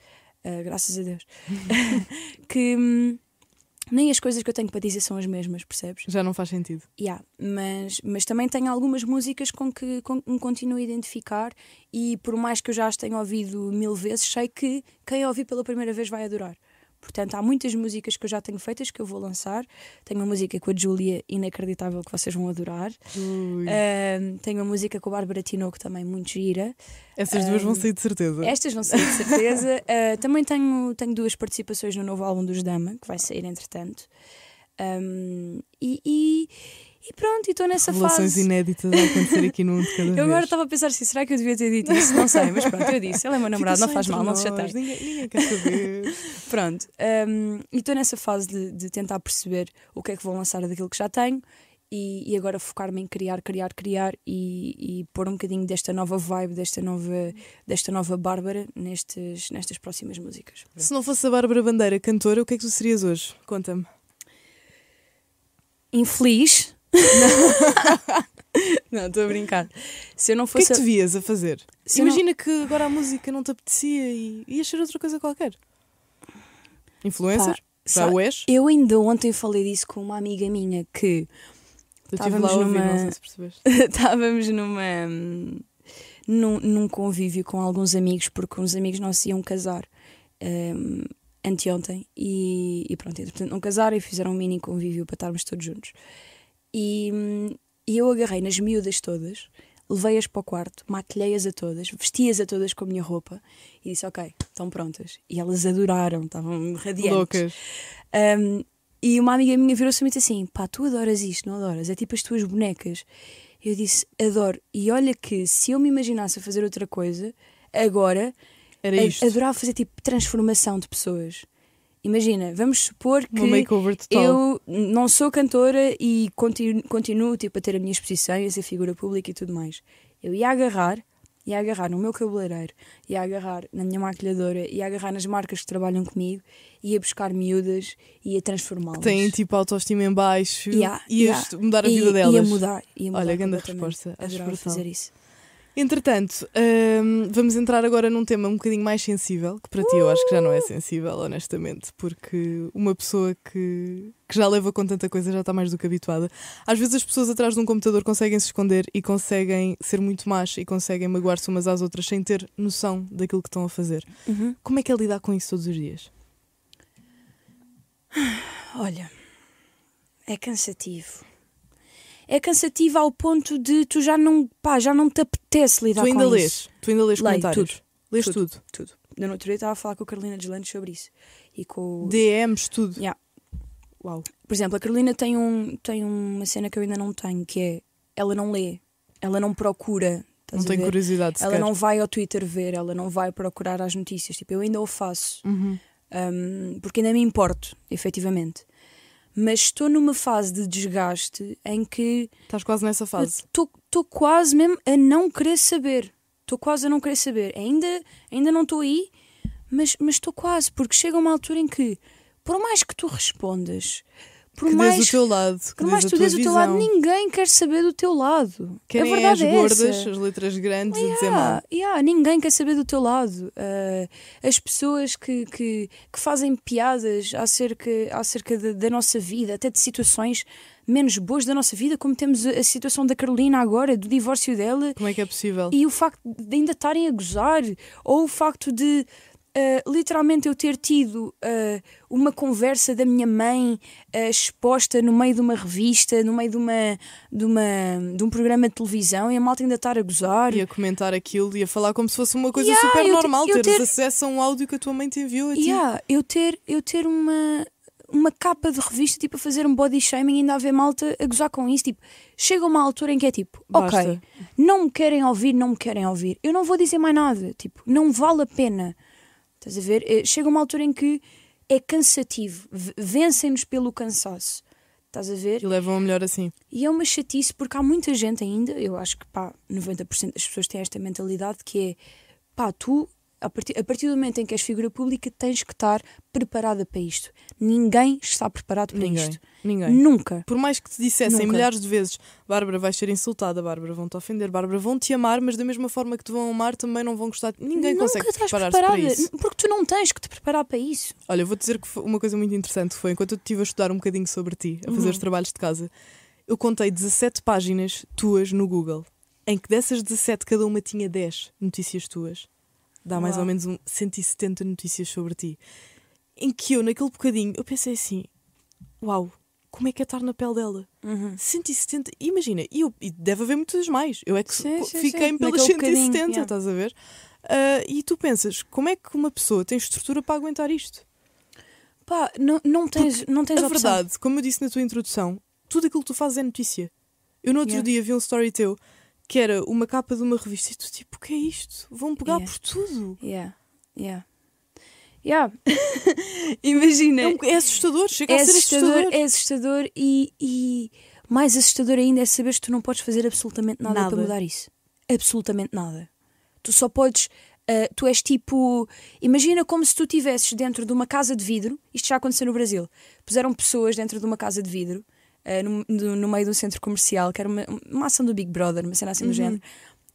ah, graças a Deus, que hum, nem as coisas que eu tenho para dizer são as mesmas, percebes? Já não faz sentido. Yeah, mas, mas também tenho algumas músicas com que com que me continuo a identificar e por mais que eu já as tenha ouvido mil vezes, sei que quem ouvir pela primeira vez vai adorar. Portanto, há muitas músicas que eu já tenho feitas que eu vou lançar. Tenho uma música com a Júlia inacreditável que vocês vão adorar. Tenho uma música com a Bárbara Tinoco também muito gira. Essas duas vão um, sair de certeza. Estas vão sair de certeza. Ah, também tenho, tenho duas participações no novo álbum dos Dama, que vai sair entretanto. Ahm, e, e, e pronto, e estou nessa fase. inéditas a acontecer aqui num de cada vez. Eu agora estava a pensar assim, será que eu devia ter dito isso? Não sei, mas pronto, eu disse. Ele é meu namorado, Fica não faz mal, não se nós, chateie. Ninguém, ninguém quer saber. Pronto, hum, e estou nessa fase de, de tentar perceber o que é que vou lançar daquilo que já tenho e, e agora focar-me em criar, criar, criar e, e pôr um bocadinho desta nova vibe, desta nova, desta nova Bárbara nestes, nestas próximas músicas. Se não fosse a Bárbara Bandeira cantora, o que é que tu serias hoje? Conta-me. Infeliz. Não, estou a brincar. Se eu não O que é fosse. que tu vias a fazer? Se eu não- Imagina que agora a música não te apetecia e ias ser outra coisa qualquer. Influencer? Pá, Já o és? Eu ainda ontem falei disso com uma amiga minha que Eu lá estávamos ouvir, numa- não sei se estávamos numa. Num, num convívio com alguns amigos, porque uns amigos nossos iam casar hum, anteontem e, e pronto, entretanto não casaram e fizeram um mini convívio para estarmos todos juntos. E, e eu agarrei nas miúdas todas, levei-as para o quarto, maquilhei-as a todas, vesti-as a todas com a minha roupa e disse: Ok, estão prontas. E elas adoraram, estavam radiantes. Loucas. Um, e uma amiga minha virou-se e me disse assim: pá, tu adoras isto, não adoras? É tipo as tuas bonecas. Eu disse: adoro. E olha que se eu me imaginasse a fazer outra coisa, agora, Era isto. adorava fazer tipo transformação de pessoas. Imagina, vamos supor que eu não sou cantora e continuo, continuo tipo, a ter a minha exposição e a ser figura pública e tudo mais. Eu ia agarrar, ia agarrar no meu cabeleireiro, ia agarrar na minha maquilhadora, ia agarrar nas marcas que trabalham comigo, ia buscar miúdas e ia transformá-las. Têm tipo autoestima em baixo. Yeah, ias yeah. mudar a E- vida delas. Ia mudar. Ia mudar Olha, grande resposta. Adorava fazer isso. Entretanto, hum, vamos entrar agora num tema um bocadinho mais sensível, que para ti eu acho que já não é sensível, honestamente, porque uma pessoa que, que já leva com tanta coisa já está mais do que habituada. Às vezes as pessoas atrás de um computador conseguem se esconder e conseguem ser muito más e conseguem magoar-se umas às outras sem ter noção daquilo que estão a fazer. Uhum. Como é que é lidar com isso todos os dias? Olha, é cansativo. É cansativo ao ponto de tu já não, pá, já não te apetece lidar tu ainda com lês? isso. Tu ainda lês Leio comentários? tudo. Lês Tudo. tudo. Tudo. No outro dia estava a falar com a Carolina Deslandes sobre isso. E com. DMs, tudo. Yeah. Uau. Por exemplo, a Carolina tem, um, tem uma cena que eu ainda não tenho, que é ela não lê, ela não procura. Não tenho ver? curiosidade Ela sequer. não vai ao Twitter ver, ela não vai procurar as notícias. Tipo, eu ainda o faço. Uhum. um, porque ainda me importo, efetivamente. Mas estou numa fase de desgaste em que Estás quase nessa fase. estou quase mesmo a não querer saber. Estou quase a não querer saber. Ainda, ainda não estou aí, mas mas estou quase, porque chega uma altura em que, por mais que tu respondas, por que mais dês o teu lado, que por mais tu dês o teu lado, ninguém quer saber do teu lado. Querem a verdade as é gordas, essa. as letras grandes a dizer mal. Yeah, yeah, ninguém quer saber do teu lado. Uh, as pessoas que, que, que fazem piadas acerca, acerca da, da nossa vida, até de situações menos boas da nossa vida, como temos a, a situação da Carolina agora, do divórcio dela, Como é que é possível? e o facto de ainda estarem a gozar, ou o facto de uh, literalmente eu ter tido uh, uma conversa da minha mãe uh, exposta no meio de uma revista, no meio de, uma, de, uma, de um programa de televisão, e a malta ainda estar a gozar. E a comentar aquilo e a falar como se fosse uma coisa Yeah, super normal, eu teres ter- acesso a um áudio que a tua mãe te enviou a ti. Yeah, eu ter, eu ter uma, uma capa de revista tipo a fazer um body shaming e ainda haver malta a gozar com isso. Tipo, chega uma altura em que é tipo, Basta. ok, não me querem ouvir, não me querem ouvir. Eu não vou dizer mais nada. Tipo, não vale a pena. Estás a ver? Eh, Chega uma altura em que é cansativo. Vencem-nos pelo cansaço. Estás a ver? E levam a melhor assim. E é uma chatice porque há muita gente ainda, eu acho que pá, 90% das pessoas têm esta mentalidade que é pá, tu, a partir, a partir do momento em que és figura pública, tens que estar preparada para isto. Ninguém está preparado para Ninguém. isto. Ninguém. Nunca. Por mais que te dissessem Nunca. milhares de vezes, Bárbara, vais ser insultada, Bárbara, vão-te ofender, Bárbara, vão-te amar, mas da mesma forma que te vão amar, também não vão gostar. Ninguém Nunca consegue preparar-se para isso. Porque tu não tens que te preparar para isso. Olha, eu vou dizer que foi uma coisa muito interessante foi enquanto eu estive a estudar um bocadinho sobre ti, a fazer Uhum. os trabalhos de casa, eu contei 17 páginas tuas no Google, em que dessas 17 cada uma tinha 10 notícias tuas. Dá mais Uau. ou menos um 170 notícias sobre ti. Em que eu, naquele bocadinho, eu pensei assim: uau, como é que é estar na pele dela? 170, imagina, e, eu, e deve haver muitas mais. Eu é que Sim, fiquei sim. pelas Naquele 170, bocadinho, yeah. estás a ver? Ah, e tu pensas, como é que uma pessoa tem estrutura para aguentar isto? Pá, não, não tens, não tens a opção. verdade, como eu disse na tua introdução, tudo aquilo que tu fazes é notícia. Eu no outro Yeah. dia vi um story teu que era uma capa de uma revista e tu tipo, o que é isto? Vão pegar Yeah. por tudo. Yeah, yeah. Yeah. Imagina. É, um- é assustador, chega é a ser assustador, assustador. é assustador e, e mais assustador ainda é saber que tu não podes fazer absolutamente nada, Nada. para mudar isso. Absolutamente nada. Tu só podes. ah, tu és tipo. Imagina como se tu estivesses dentro de uma casa de vidro. Isto já aconteceu no Brasil. Puseram pessoas dentro de uma casa de vidro eh, no, no, meio de um centro comercial, que era uma, uma ação do Big Brother, uma cena assim do género,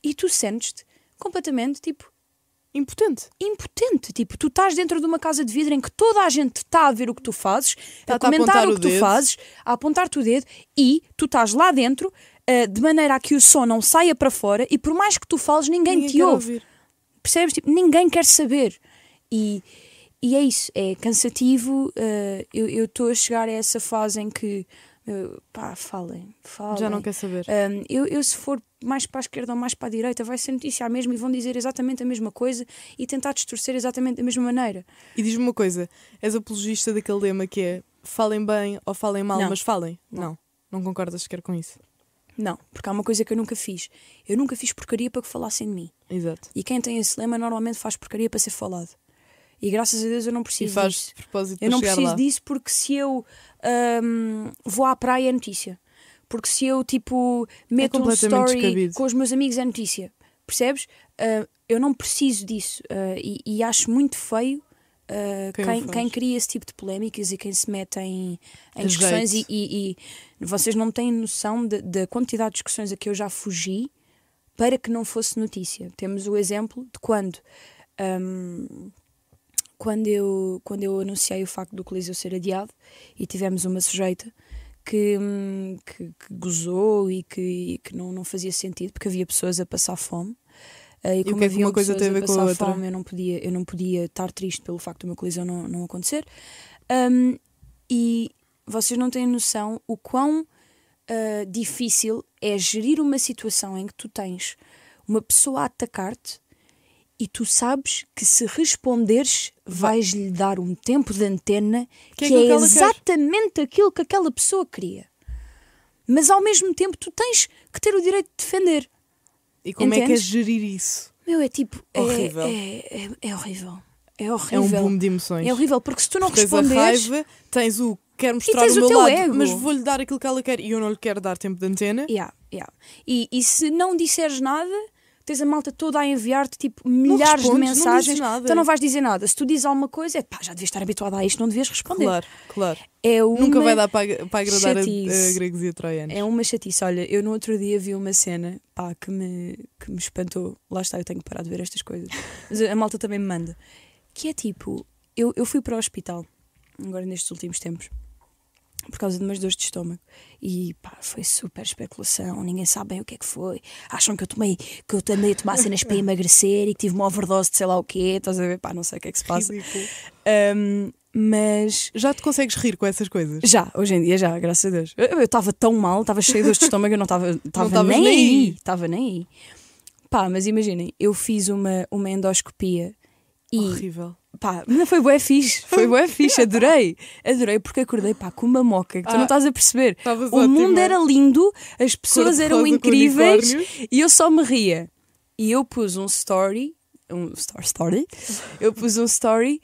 e tu sentes-te completamente tipo Impotente. impotente. Tipo, tu estás dentro de uma casa de vidro em que toda a gente está a ver o que tu fazes, a Tá-te a comentar apontar o o que tu dedo. fazes, a apontar-te o dedo e tu estás lá dentro eh, de maneira a que o som não saia para fora e por mais que tu fales, ninguém, Ninguém te ouve. ouvir. Percebes? Tipo, ninguém quer saber. E, e é isso, é cansativo. eh, eu estou a chegar a essa fase em que. Pá, falem, falem. Já não quer saber. Um, eu, eu, se for mais para a esquerda ou mais para a direita, vai ser notícia a mesma e vão dizer exatamente a mesma coisa e tentar distorcer exatamente da mesma maneira. E diz-me uma coisa: és apologista daquele lema que é falem bem ou falem mal, Não. mas falem? Não. Não. Não concordas sequer com isso? Não, porque há uma coisa que eu nunca fiz. Eu nunca fiz porcaria para que falassem de mim. Exato. E quem tem esse lema normalmente faz porcaria para ser falado. E graças a Deus eu não E preciso faz disso. propósito Eu não preciso lá. disso porque se eu hum, vou à praia é notícia. Porque se eu tipo meto um completamente story descabido. com os meus amigos é notícia. Percebes? Uh, eu não preciso disso. Uh, e, e acho muito feio uh, Quem quem, quem cria esse tipo de polémicas e quem se mete em, em discussões e, e- e vocês não têm noção da quantidade de discussões a que eu já fugi para que não fosse notícia. Temos o exemplo de quando hum, quando eu, quando eu anunciei o facto do Coliseu ser adiado e tivemos uma sujeita que, hum, que, que gozou e que, e que não, não fazia sentido porque havia pessoas a passar fome. Eh, e como o que é que uma coisa tem a ver com a outra? fome, eu não podia, eu não podia estar triste pelo facto do meu coliseu não, não acontecer. Hum, e vocês não têm noção o quão ah, difícil é gerir uma situação em que tu tens uma pessoa a atacar-te e tu sabes que se responderes vais-lhe dar um tempo de antena Que é que é que quer. exatamente aquilo que aquela pessoa queria. Mas ao mesmo tempo tu tens que ter o direito de defender. E como é que é Entendes? gerir isso? Meu, é tipo. é- Horrível. É, é, é horrível. É É um horrível. boom de emoções. É horrível, porque se tu não Tens a responderes. raiva, tens o quero mostrar o o meu lado, ego. mas vou-lhe dar aquilo que ela quer e eu não lhe quero dar tempo de antena. Yeah, yeah. E, e se não disseres nada, tens a malta toda a enviar-te tipo milhares de respondes, não mensagens. nada. Então não vais dizer nada. Se tu dizes alguma coisa, é pá, já devias estar habituada a isto, não devias responder. Claro, claro. É Nunca vai dar para, para agradar a, a gregos e a troianos. É uma chatice. Olha, eu no outro dia vi uma cena pá, que, me, que me espantou. Lá está, eu tenho que parar de ver estas coisas. Mas a malta também me manda. Que é tipo, eu, eu fui para o hospital, agora nestes últimos tempos, por causa de umas dores de estômago. E pá, foi super especulação, ninguém sabe bem o que é que foi. Acham que eu tomei, que eu andei a tomar cenas para emagrecer e que tive uma overdose de sei lá o quê. Estás a ver? Pá, não sei o que é que se passa. Um, mas Já te consegues rir com essas coisas? já, hoje em dia já, graças a Deus. Eu estava tão mal, estava cheio de dores de estômago, eu não estava nem, nem aí. aí. Estava nem aí. Pá, mas imaginem, eu fiz uma, uma endoscopia e Horrível. Pá, não foi bué fixe, foi bué fixe, adorei. Adorei porque acordei pá, com uma moca que tu Ah, não estás a perceber. estavas O mundo ótima. era lindo, as pessoas eram Cor-de-rosa com incríveis unicórnios. e eu só me ria. E eu pus um story, um story, story, eu pus um story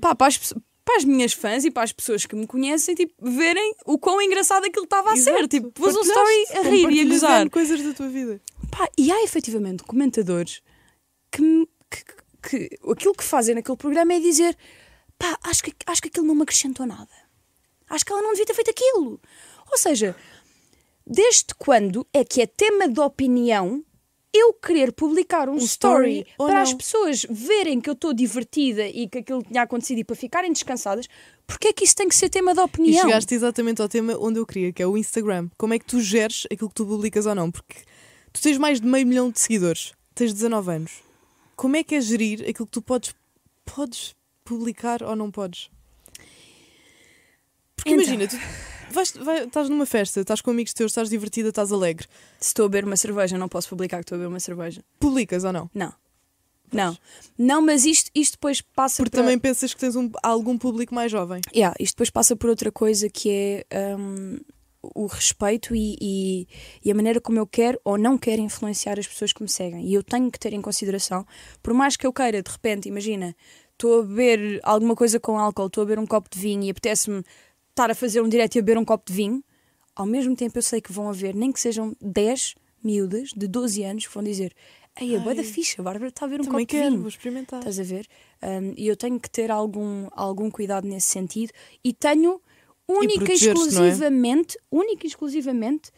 pá, para, as, pesso- para as minhas fãs e para as pessoas que me conhecem, tipo, verem o quão engraçado aquilo estava a ser. Tipo, pus um story a rir e a gozar. Coisas da tua vida. Pá, e há efetivamente comentadores que, me- que, que- que aquilo que fazem naquele programa é dizer pá, acho que, acho que aquilo não me acrescentou nada. Acho que ela não devia ter feito aquilo. Ou seja, desde quando é que é tema de opinião eu querer publicar um, Um story, story para não? as pessoas verem que eu estou divertida e que aquilo tinha acontecido e para ficarem descansadas, porque é que isso tem que ser tema de E opinião? chegaste exatamente ao tema onde eu queria, que é o Instagram. Como é que tu geres aquilo que tu publicas ou não? Porque tu tens mais de meio milhão de seguidores, tens 19 anos. Como é que é gerir aquilo que tu podes, podes publicar ou não podes? Porque Então. imagina, tu vais- vai- estás numa festa, estás com amigos teus, estás divertida, estás alegre. Se estou a beber uma cerveja, não posso publicar que estou a beber uma cerveja. Publicas ou não? Não. Não. Não, mas isto, isto depois passa Porque para... também pensas que tens um- algum público mais jovem. Yeah, isto depois passa por outra coisa que é hum, o respeito e, e, e a maneira como eu quero ou não quero influenciar as pessoas que me seguem. E eu tenho que ter em consideração, por mais que eu queira, de repente, imagina, estou a beber alguma coisa com álcool, estou a beber um copo de vinho e apetece-me estar a fazer um direto e a beber um copo de vinho, ao mesmo tempo eu sei que vão haver, nem que sejam 10 miúdas de 12 anos que vão dizer Ei, a boa da ficha, a Bárbara está a beber um também copo de quero, vinho. vou experimentar. Estás a ver? Um, e eu tenho que ter algum, algum cuidado nesse sentido e tenho única e não é? exclusivamente, única e exclusivamente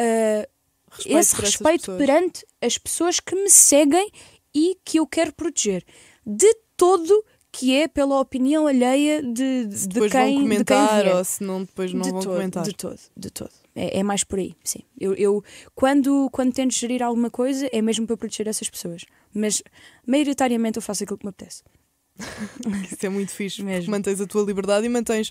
uh, Respeito esse respeito pessoas. perante as pessoas que me seguem e que eu quero proteger. De todo que é pela opinião alheia de, de, de depois quem, vão de quem comentar ou se não depois não de vão todo, comentar. De todo, de todo. É, é mais por aí, sim. Eu, eu quando, quando tento gerir alguma coisa, é mesmo para proteger essas pessoas. Mas, maioritariamente, eu faço aquilo que me apetece. Isso é muito fixe, Mesmo. mantens a tua liberdade e mantens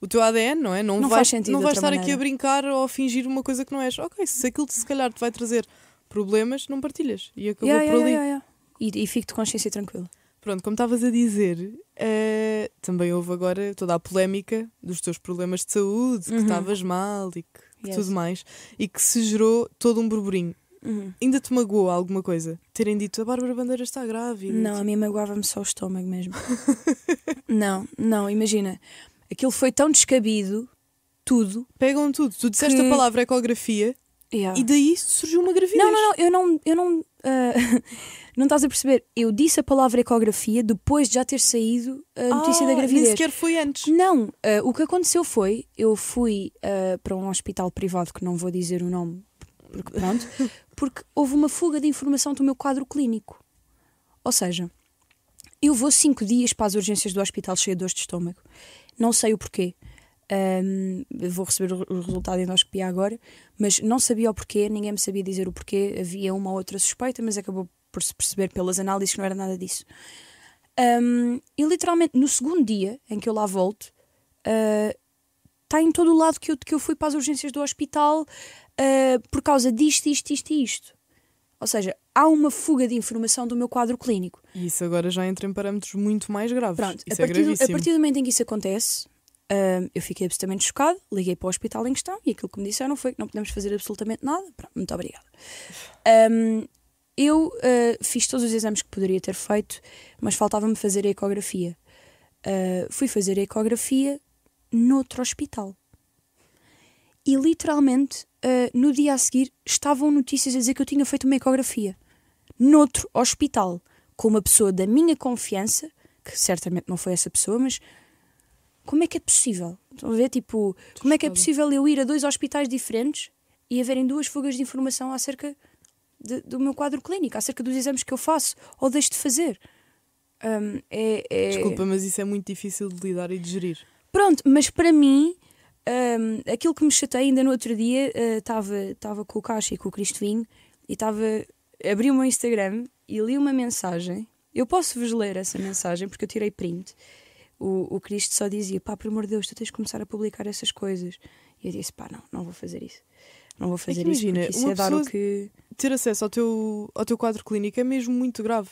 o teu ADN, não é? Não, Não vais, faz sentido não vais estar aqui a maneira. brincar ou a fingir uma coisa que não és. Ok, se aquilo se calhar te vai trazer problemas, não partilhas. E acabou Yeah, por yeah, ali. yeah. E, e fico de consciência tranquila. Pronto, como estavas a dizer, eh, também houve agora toda a polémica dos teus problemas de saúde, que Uhum. estavas mal e que Yes. tudo mais, e que se gerou todo um burburinho. Uhum. Ainda te magoou alguma coisa? Terem dito a Bárbara Bandeira está grávida? Não, a mim magoava-me só o estômago mesmo. não, não, imagina. Aquilo foi tão descabido, tudo. Pegam tudo. Tu disseste Que- a palavra ecografia Yeah. e daí surgiu uma gravidez. Não, não, não, eu não. Eu não, ah, não estás a perceber. Eu disse a palavra ecografia depois de já ter saído a notícia Ah, da gravidez. Nem sequer foi antes. Não, ah, o que aconteceu foi, eu fui ah, para um hospital privado que não vou dizer o nome, porque pronto, porque houve uma fuga de informação do meu quadro clínico. Ou seja, eu vou cinco dias para as urgências do hospital cheio de dores de estômago. Não sei o porquê. Eu vou receber o resultado da endoscopia agora, mas não sabia o porquê, ninguém me sabia dizer o porquê. Havia uma ou outra suspeita, mas acabou por se perceber pelas análises que não era nada disso. Ahm, e literalmente no segundo dia em que eu lá volto, está em todo o lado que eu, que eu fui para as urgências do hospital ah, por causa disto, isto, isto e isto. Ou seja, há uma fuga de informação do meu quadro clínico. E isso agora já entra em parâmetros muito mais graves. Pronto, a isso é partir, do, a partir do momento em que isso acontece, ah, eu fiquei absolutamente chocada, liguei para o hospital em questão e aquilo que me disseram foi que não podemos fazer absolutamente nada. Pronto, muito obrigada. Ahm, eu ah, fiz todos os exames que poderia ter feito, mas faltava-me fazer a ecografia. Ah, fui fazer a ecografia noutro hospital. E literalmente, ah, no dia a seguir, estavam notícias a dizer que eu tinha feito uma ecografia noutro hospital com uma pessoa da minha confiança, que certamente não foi essa pessoa, mas como é que é possível? Estão a ver? Tipo, como é que é possível eu ir a dois hospitais diferentes e haverem duas fugas de informação acerca de- do meu quadro clínico, acerca dos exames que eu faço ou deixo de fazer? Hum, é- é- Desculpa, mas isso é muito difícil de lidar e de gerir. Pronto, mas para mim, hum, aquilo que me chateia ainda no outro dia, estava com o Caixa e com o Cristo Vinho e estava. abri o meu Instagram e li uma mensagem. Eu posso vos ler essa mensagem porque eu tirei print. O, o Cristo só dizia: pá, por amor de Deus, tu tens de começar a publicar essas coisas. E eu disse: pá, não, não vou fazer isso. Não vou fazer isso imagina, isso é dar o que. Ter acesso ao teu, ao teu quadro clínico é mesmo muito grave.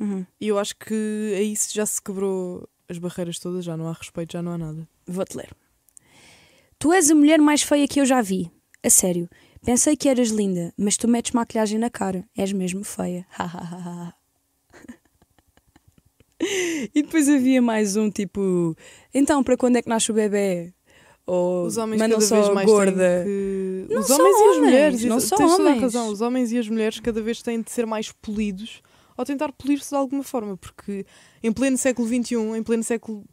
Uhum. E eu acho que aí já se quebrou as barreiras todas, já não há respeito, já não há nada. Vou-te ler. Tu és a mulher mais feia que eu já vi. A sério. Pensei que eras linda, mas tu metes maquilhagem na cara. És mesmo feia. e depois havia mais um tipo. Então, para quando é que nasce o bebê? Ou Os homens cada vez mais gorda. que... Não Os só homens e as homens, mulheres. não a homens. razão. Os homens e as mulheres cada vez têm de ser mais polidos ou tentar polir-se de alguma forma, porque em pleno século XXI, em pleno século.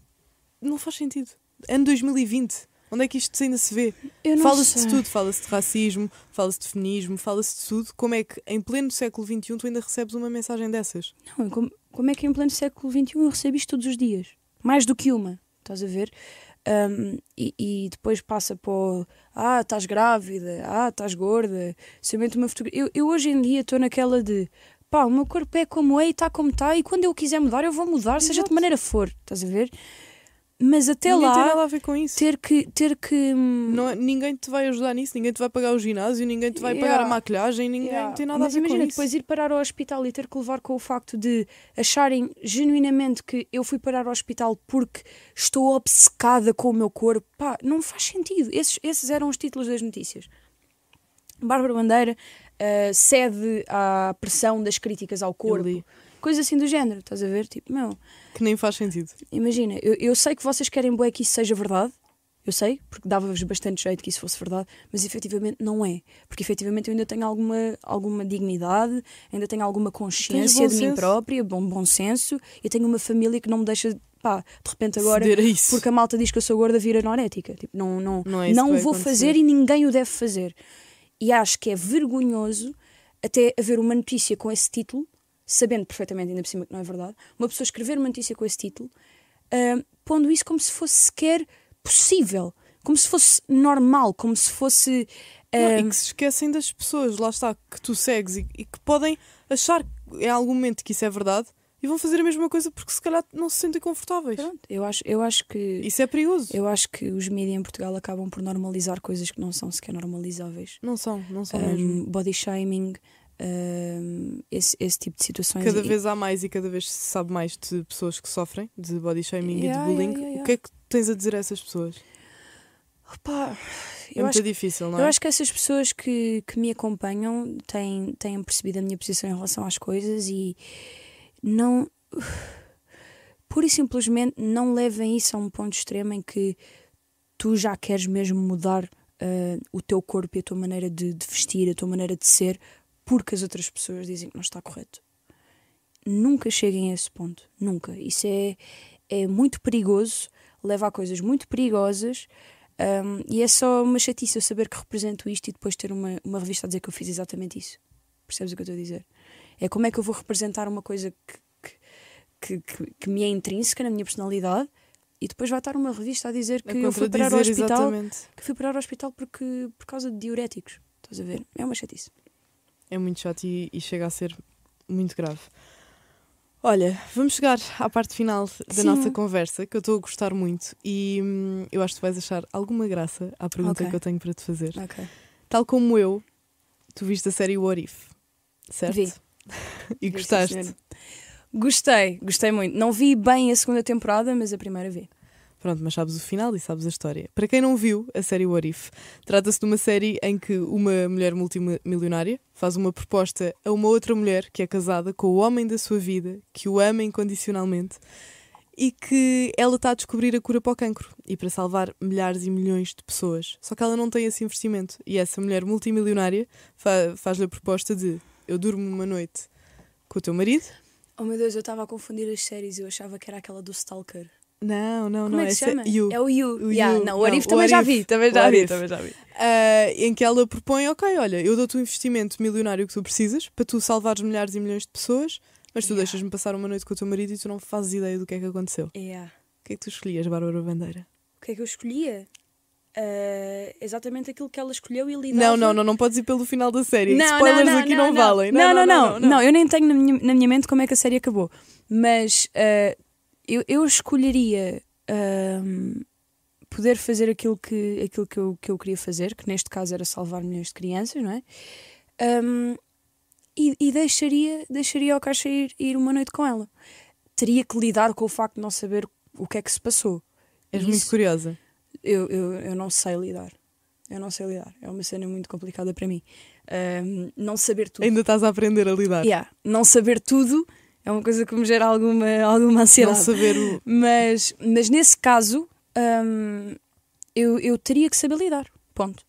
não faz sentido. Ano 2020. Onde é que isto ainda se vê? Fala-se de tudo, fala-se de racismo, fala-se de feminismo, fala-se de tudo. Como é que em pleno século XXI tu ainda recebes uma mensagem dessas? Não, como, como é que em pleno século XXI eu recebo isto todos os dias? Mais do que uma, estás a ver? Um, e, e depois passa para o, ah, estás grávida, ah, estás gorda, somente uma fotografia. Eu, eu hoje em dia estou naquela de pá, o meu corpo é como é e está como está, e quando eu quiser mudar, eu vou mudar, seja de Exato. maneira for, estás a ver? Mas até Ninguém tem lá, nada a ver com isso. ter que. Ter que Não é- ninguém te vai ajudar nisso, ninguém te vai pagar o ginásio, ninguém te vai pagar Yeah. a maquilhagem, ninguém Yeah. tem nada Mas a ver imagina com isso. depois ir parar ao hospital e ter que levar com o facto de acharem genuinamente que eu fui parar ao hospital porque estou obcecada com o meu corpo. Pá, não faz sentido. Esses, esses eram os títulos das notícias. Bárbara Bandeira ah, cede à pressão das críticas ao corpo. Coisa assim do género, estás a ver? Tipo, meu, Que nem faz sentido. imagina, eu, eu sei que vocês querem bué que isso seja verdade, eu sei, porque dava-vos bastante jeito que isso fosse verdade, mas efetivamente não é. Porque efetivamente eu ainda tenho alguma, alguma dignidade, ainda tenho alguma consciência de mim senso. própria, bom, bom senso, e tenho uma família que não me deixa pá, de repente agora, porque a malta diz que eu sou gorda, vira anorética. Tipo, não, não, Não é não vou acontecer. fazer e ninguém o deve fazer. E acho que é vergonhoso até haver uma notícia com esse título, sabendo perfeitamente, ainda por cima que não é verdade, uma pessoa escrever uma notícia com esse título, ah, pondo isso como se fosse sequer possível, como se fosse normal, como se fosse. Não, ah, e que se esquecem das pessoas, lá está, que tu segues e, e que podem achar em algum momento que isso é verdade e vão fazer a mesma coisa porque se calhar não se sentem confortáveis. pronto, eu acho, eu acho que. Isso é perigoso. Eu acho que os mídias em Portugal acabam por normalizar coisas que não são sequer normalizáveis. Não são, não são mesmo. Um, body shaming, um, esse, esse tipo de situações. Cada vez há mais e cada vez se sabe mais de pessoas que sofrem de body shaming Yeah, e de bullying. yeah, yeah, O que é que tens a dizer a essas pessoas? Pá, É eu, muito acho, difícil, não eu é? acho que essas pessoas que, que me acompanham têm, têm percebido a minha posição em relação às coisas e não. Pura e simplesmente não levem isso a um ponto extremo em que tu já queres mesmo mudar ah, o teu corpo e a tua maneira de, de vestir, a tua maneira de ser, porque as outras pessoas dizem que não está correto. Nunca cheguem a esse ponto. Nunca. Isso é, é muito perigoso, leva a coisas muito perigosas. um, e é só uma chatice eu saber que represento isto e depois ter uma, uma revista a dizer que eu fiz exatamente isso. Percebes o que eu estou a dizer? É como é que eu vou representar uma coisa que, que, que, que- me é intrínseca na minha personalidade e depois vai estar uma revista a dizer que A eu fui parar ao hospital exatamente. que fui parar ao hospital porque, por causa de diuréticos. Estás a ver? É uma chatice. É muito chato e, e chega a ser muito grave. Olha, vamos chegar à parte final da Sim. nossa conversa, que eu estou a gostar muito e hum, eu acho que tu vais achar alguma graça à pergunta Ok. que eu tenho para te fazer. Ok. Tal como eu, tu viste a série What If, certo? Vi. E Vi, gostaste? Gostei, gostei muito. Não vi bem a segunda temporada, mas a primeira vi. Pronto, mas sabes o final e sabes a história. Para quem não viu a série What If, trata-se de uma série em que uma mulher multimilionária faz uma proposta a uma outra mulher que é casada com o homem da sua vida, que o ama incondicionalmente e que ela está a descobrir a cura para o cancro e para salvar milhares e milhões de pessoas. Só que ela não tem esse investimento e essa mulher multimilionária fa- faz-lhe a proposta de eu durmo uma noite com o teu marido. Oh meu Deus, eu estava a confundir as séries eu achava que era aquela do Stalker. Não, não, Como não. é que se essa chama? You. É o You. O Yeah, You. Não, o Arif Não, o também já vi. Também já vi. Também já vi. Ah, em que ela propõe, ok, olha, eu dou-te o investimento milionário que tu precisas para tu salvares milhares e milhões de pessoas, mas tu Yeah. deixas-me passar uma noite com o teu marido e tu não fazes ideia do que é que aconteceu. Yeah. O que é que tu escolhias, Bárbara Bandeira? O que é que eu escolhia? Ah, exatamente aquilo que ela escolheu e lidava. Não, não, não, não podes ir pelo final da série. Não, Spoilers não, não, aqui não, não, valem. Não não não, não, eu nem tenho na minha, na minha mente como é que a série acabou. Mas ah, eu, eu escolheria ahm, poder fazer aquilo, que, aquilo que, eu, que eu queria fazer, que neste caso era salvar milhões de crianças, não é? Ahm, e e deixaria, deixaria ao caixa ir, ir uma noite com ela. Teria que lidar com o facto de não saber o que é que se passou. És Isso- muito curiosa. eu, eu, eu não sei lidar. Eu não sei lidar. É uma cena muito complicada para mim. Ahm, não saber tudo. Ainda estás a aprender a lidar. Yeah, não saber tudo é uma coisa que me gera alguma, alguma Não ansiedade. saber o. Mas, mas nesse caso, ahm, eu, eu teria que saber lidar. Ponto.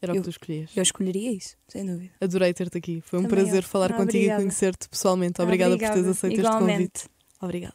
Era o Eu- que tu escolhias. Eu escolheria isso, sem dúvida. Adorei ter-te aqui. Foi um Também prazer eu. falar Ah, contigo obrigada. e conhecer-te pessoalmente. Obrigada, por teres aceito este Igualmente. convite. Obrigada. Obrigada.